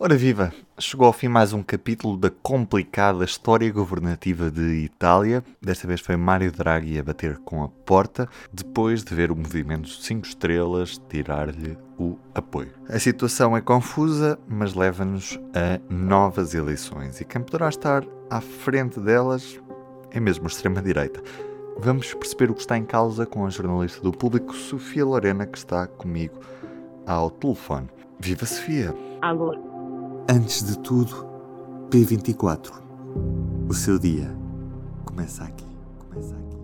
Ora viva! Chegou ao fim mais um capítulo da complicada história governativa de Itália. Desta vez foi Mário Draghi a bater com a porta, depois de ver o movimento 5 estrelas tirar-lhe o apoio. A situação é confusa, mas leva-nos a novas eleições e quem poderá estar à frente delas é mesmo a extrema-direita. Vamos perceber o que está em causa com a jornalista do público Sofia Lorena, que está comigo ao telefone. Viva Sofia! Alô! Antes de tudo, P24. O seu dia começa aqui. Começa aqui.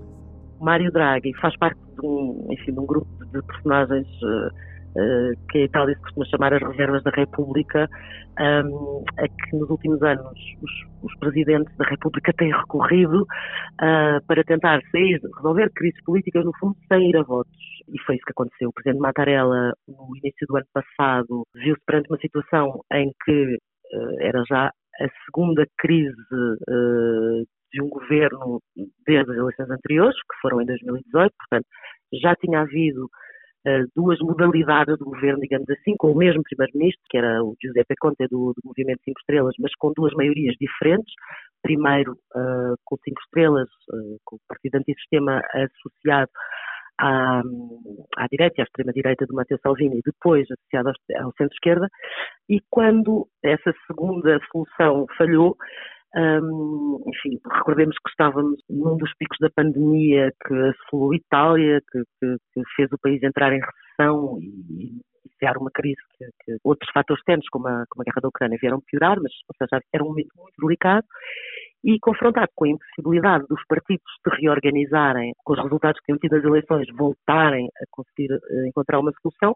Mário Draghi faz parte de um, enfim, de um grupo de personagens uh, uh, que a Itália se costuma chamar as reservas da República, um, a que nos últimos anos os, os presidentes da República têm recorrido uh, para tentar sair, resolver crises políticas, no fundo, sem ir a votos. E foi isso que aconteceu. O presidente Mattarella, no início do ano passado, viu-se perante uma situação em que uh, era já a segunda crise uh, de um governo desde as eleições anteriores, que foram em 2018, portanto, já tinha havido uh, duas modalidades de governo, digamos assim, com o mesmo primeiro-ministro, que era o Giuseppe Conte do, do Movimento Cinco Estrelas, mas com duas maiorias diferentes. Primeiro, uh, com Cinco Estrelas, com o Partido Antissistema associado à, à direita e à extrema-direita do Matteo Salvini, depois associado ao, centro-esquerda, e quando essa segunda solução falhou, um, enfim, recordemos que estávamos num dos picos da pandemia que assolou Itália, que, que, que, fez o país entrar em recessão e iniciar uma crise que, que outros fatores externos, como a, como a guerra da Ucrânia, vieram piorar, mas, ou seja, era um momento muito delicado e confrontado com a impossibilidade dos partidos se reorganizarem, com os resultados que tinham tido as eleições, voltarem a conseguir uh, encontrar uma solução,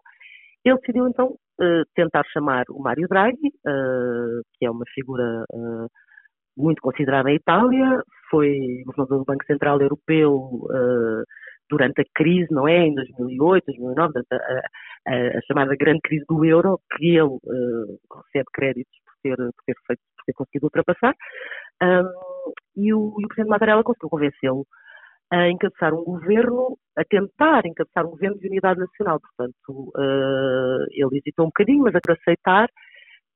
ele decidiu então uh, tentar chamar o Mário Draghi, uh, que é uma figura muito considerada em Itália, foi governador do Banco Central Europeu durante a crise, não é? Em 2008, 2009, a, a, a chamada grande crise do euro, que ele recebe créditos por ter, por ter, feito, por ter conseguido ultrapassar. Um, e, o, e o Presidente Mattarella conseguiu convencê-lo a encabeçar um governo, a tentar encabeçar um governo de unidade nacional. Portanto, uh, ele hesitou um bocadinho, mas a aceitar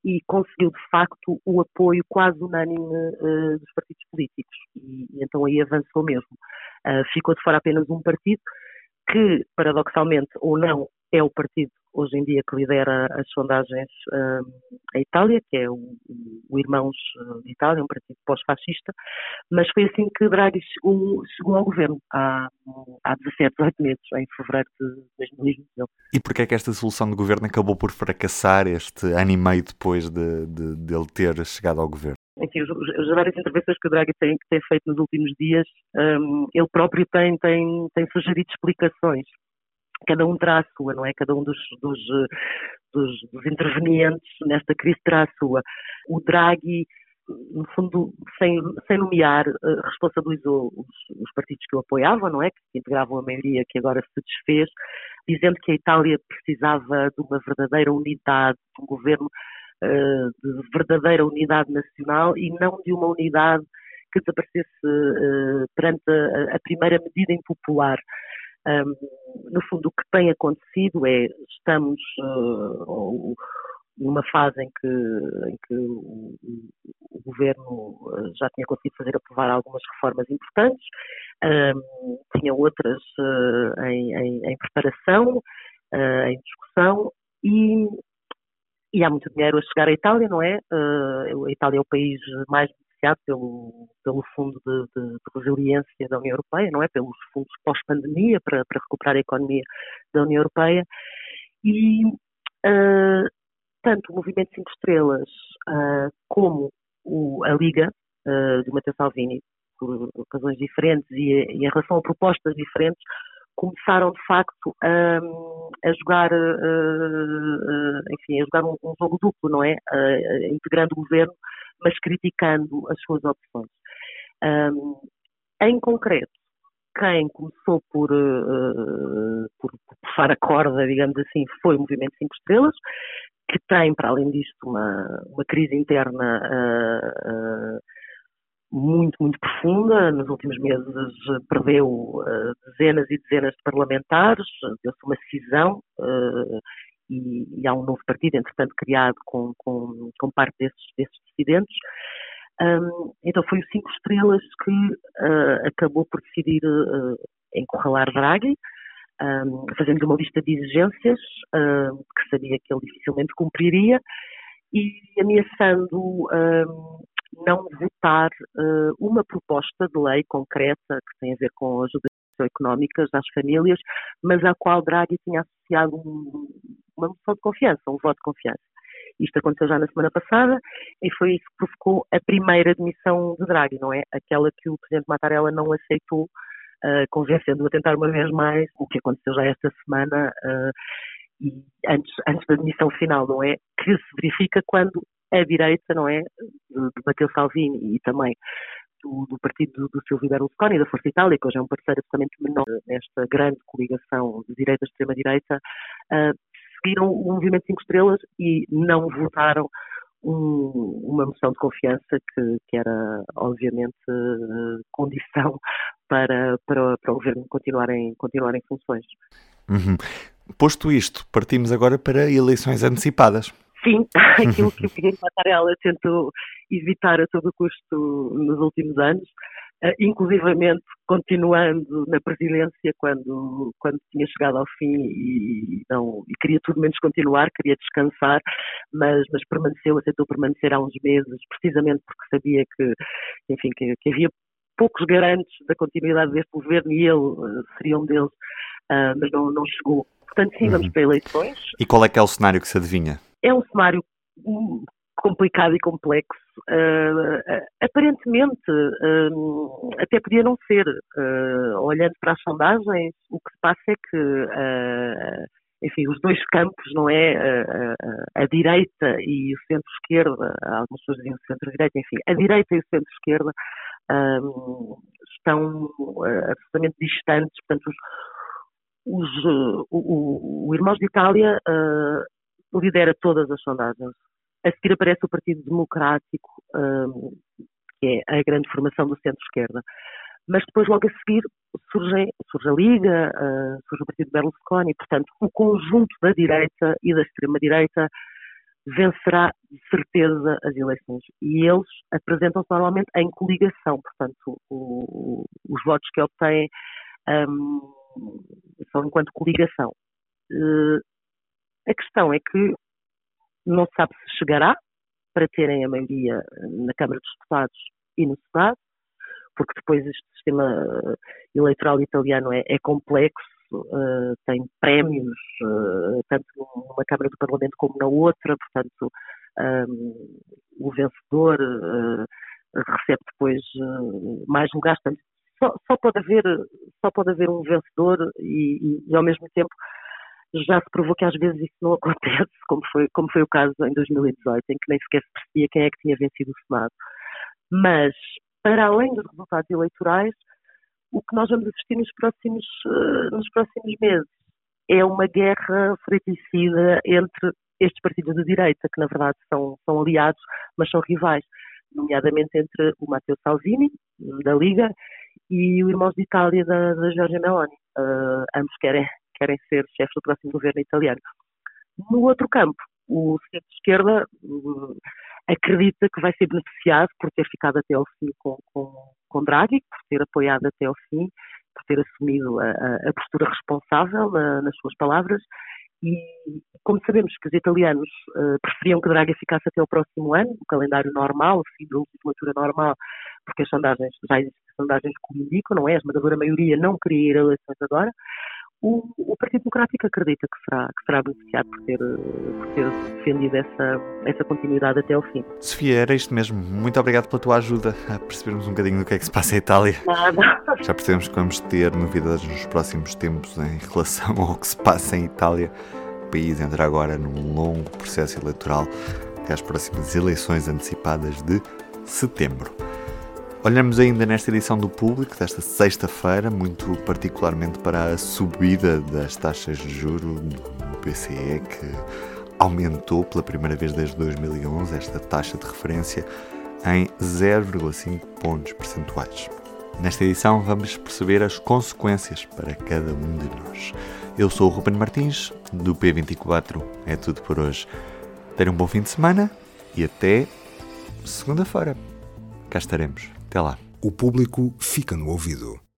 e conseguiu, de facto, o apoio quase unânime uh, dos partidos políticos. E, e, então aí avançou mesmo. Uh, ficou de fora apenas um partido que, paradoxalmente ou não, é o partido hoje em dia que lidera as sondagens uh, em Itália, que é o, o Irmãos de Itália, um partido pós-fascista, mas foi assim que Draghi chegou, chegou ao governo há, há 17, 18 meses, em fevereiro de 2021. E porquê é que esta solução de governo acabou por fracassar este ano e meio depois de, de, de ele ter chegado ao governo? Enfim, as várias intervenções que o Draghi tem, tem feito nos últimos dias, um, ele próprio tem, tem, tem sugerido explicações cada um terá a sua, não é? Cada um dos, dos, dos, dos intervenientes nesta crise terá a sua. O Draghi, no fundo, sem, sem nomear, eh, responsabilizou os, os, partidos que o apoiavam, não é? Que integravam a maioria que agora se desfez, dizendo que a Itália precisava de uma verdadeira unidade, de um governo de verdadeira unidade nacional e não de uma unidade que desaparecesse uh, perante a, a primeira medida impopular. Um, no fundo, o que tem acontecido é estamos uh, numa fase em que, em que o, o, governo já tinha conseguido fazer aprovar algumas reformas importantes, um, tinha outras uh, em, em, em, preparação, uh, em discussão e, e há muito dinheiro a chegar à Itália, não é? a Itália é o país mais financiado pelo, pelo Fundo de, de, de, Resiliência da União Europeia, não é? Pelos fundos pós-pandemia para, para, recuperar a economia da União Europeia. E uh, tanto o Movimento Cinco Estrelas uh, como o, a Liga uh, de Matteo Salvini, por razões diferentes e, e, em relação a propostas diferentes, começaram de facto a, a jogar, enfim, a jogar um, jogo duplo, não é? integrando o governo mas criticando as suas opções. Em concreto, quem começou por, por puxar a corda, digamos assim, foi o Movimento Cinco Estrelas, que tem, para além disto, uma, uma crise interna uh, uh, muito, muito profunda. Nos últimos meses perdeu dezenas e dezenas de parlamentares, deu-se uma cisão e, e, há um novo partido, entretanto, criado com, com, com parte desses, desses dissidentes. Um, então foi o Cinco Estrelas que uh, acabou por decidir uh, encurralar Draghi, um, fazendo uma lista de exigências uh, que sabia que ele dificilmente cumpriria e ameaçando um, não votar uh, uma proposta de lei concreta que tem a ver com ajudas económicas às famílias, mas à qual Draghi tinha associado um, uma moção de confiança, um voto de confiança. Isto aconteceu já na semana passada e foi isso que provocou a primeira demissão de Draghi, não é? Aquela que o Presidente Mattarella não aceitou, uh, convencendo-o a tentar uma vez mais, o que aconteceu já esta semana, uh, e antes, antes da demissão final, não é? Que se verifica quando a direita, não é? De, de Matteo Salvini e também do, do, partido do Silvio Berlusconi, da Força Itália, que hoje é um parceiro absolutamente menor nesta grande coligação de direita extrema-direita, uh, seguiram o Movimento 5 Estrelas e não votaram um, uma moção de confiança que, que era, obviamente, uh, condição para, para, para o governo continuar em, continuar em funções. Uhum. Posto isto, partimos agora para eleições antecipadas. Sim, aquilo que o Figueiredo Mattarella tentou evitar a todo custo nos últimos anos, uh, inclusivamente continuando na presidência quando, quando tinha chegado ao fim e, não, e queria tudo menos continuar, queria descansar, mas, mas permaneceu, aceitou permanecer há uns meses, precisamente porque sabia que, enfim, que, que havia poucos garantes da continuidade deste governo e ele uh, seria um deles, uh, mas não, não chegou. Portanto, sim, vamos uhum. para eleições. E qual é que é o cenário que se adivinha? É um cenário complicado e complexo. Uh, aparentemente, uh, até podia não ser. Uh, olhando para as sondagens, o que se passa é que, enfim, os dois campos, não é? a direita e o centro-esquerda, algumas pessoas diziam centro-direita, enfim, a direita e o centro-esquerda estão absolutamente distantes. Portanto, os, os, o, o, o Irmãos de Itália lidera todas as sondagens. A seguir aparece o Partido Democrático, um, que é a grande formação do centro-esquerda. Mas depois, logo a seguir, surge, surge a Liga, uh, surge o Partido Berlusconi. Portanto, o conjunto da direita e da extrema-direita vencerá de certeza as eleições. E eles apresentam-se normalmente em coligação. Portanto, o, os votos que obtêm um, são enquanto coligação. Uh, a questão é que não se sabe se chegará para terem a maioria na Câmara dos Deputados e no Senado, porque depois este sistema eh, eleitoral italiano é, é complexo, uh, tem prémios, uh, tanto numa Câmara do Parlamento como na outra, portanto, um, o vencedor uh, recebe depois mais lugares. Só, só, pode haver, só pode haver um vencedor e, e, e ao mesmo tempo já se provou que às vezes isso não acontece, como foi, como foi o caso em 2018, em que nem sequer se percebia quem é que tinha vencido o Senado. Mas, para além dos resultados eleitorais, o que nós vamos assistir nos próximos, uh, nos próximos meses é uma guerra fratricida entre estes partidos de direita, que na verdade são, são aliados, mas são rivais, nomeadamente entre o Matteo Salvini, da Liga, e o Irmãos de Itália, da, da Giorgia Meloni. Uh, ambos querem querem ser chefes do próximo governo italiano. No outro campo, o centro-esquerda uh, acredita que vai ser beneficiado por ter ficado até ao fim com, com, com Draghi, por ter apoiado até ao fim, por ter assumido a, a postura responsável uh, nas suas palavras. E, como sabemos que os italianos uh, preferiam que Draghi ficasse até o próximo ano, o calendário normal, o fim da legislatura normal, porque as sondagens, já existem sondagens que o indicam, não é? A esmagadora maioria não queria ir a eleições agora o, o, Partido Democrático acredita que será, que será beneficiado por ter, por ter defendido essa, essa continuidade até ao fim. Sofia, era isto mesmo. Muito obrigado pela tua ajuda a percebermos um bocadinho do que é que se passa em Itália. Nada. Já percebemos que vamos ter novidades nos próximos tempos em relação ao que se passa em Itália. O país entra agora num longo processo eleitoral até às próximas eleições antecipadas de setembro. Olhamos ainda nesta edição do Público, desta sexta-feira, muito particularmente para a subida das taxas de juro do BCE, que aumentou pela primeira vez desde 2011 esta taxa de referência em 0,5 pontos percentuais. Nesta edição vamos perceber as consequências para cada um de nós. Eu sou o Ruben Martins, do P24. É tudo por hoje. Tenham um bom fim de semana e até segunda-feira. Cá estaremos. Até lá. O público fica no ouvido.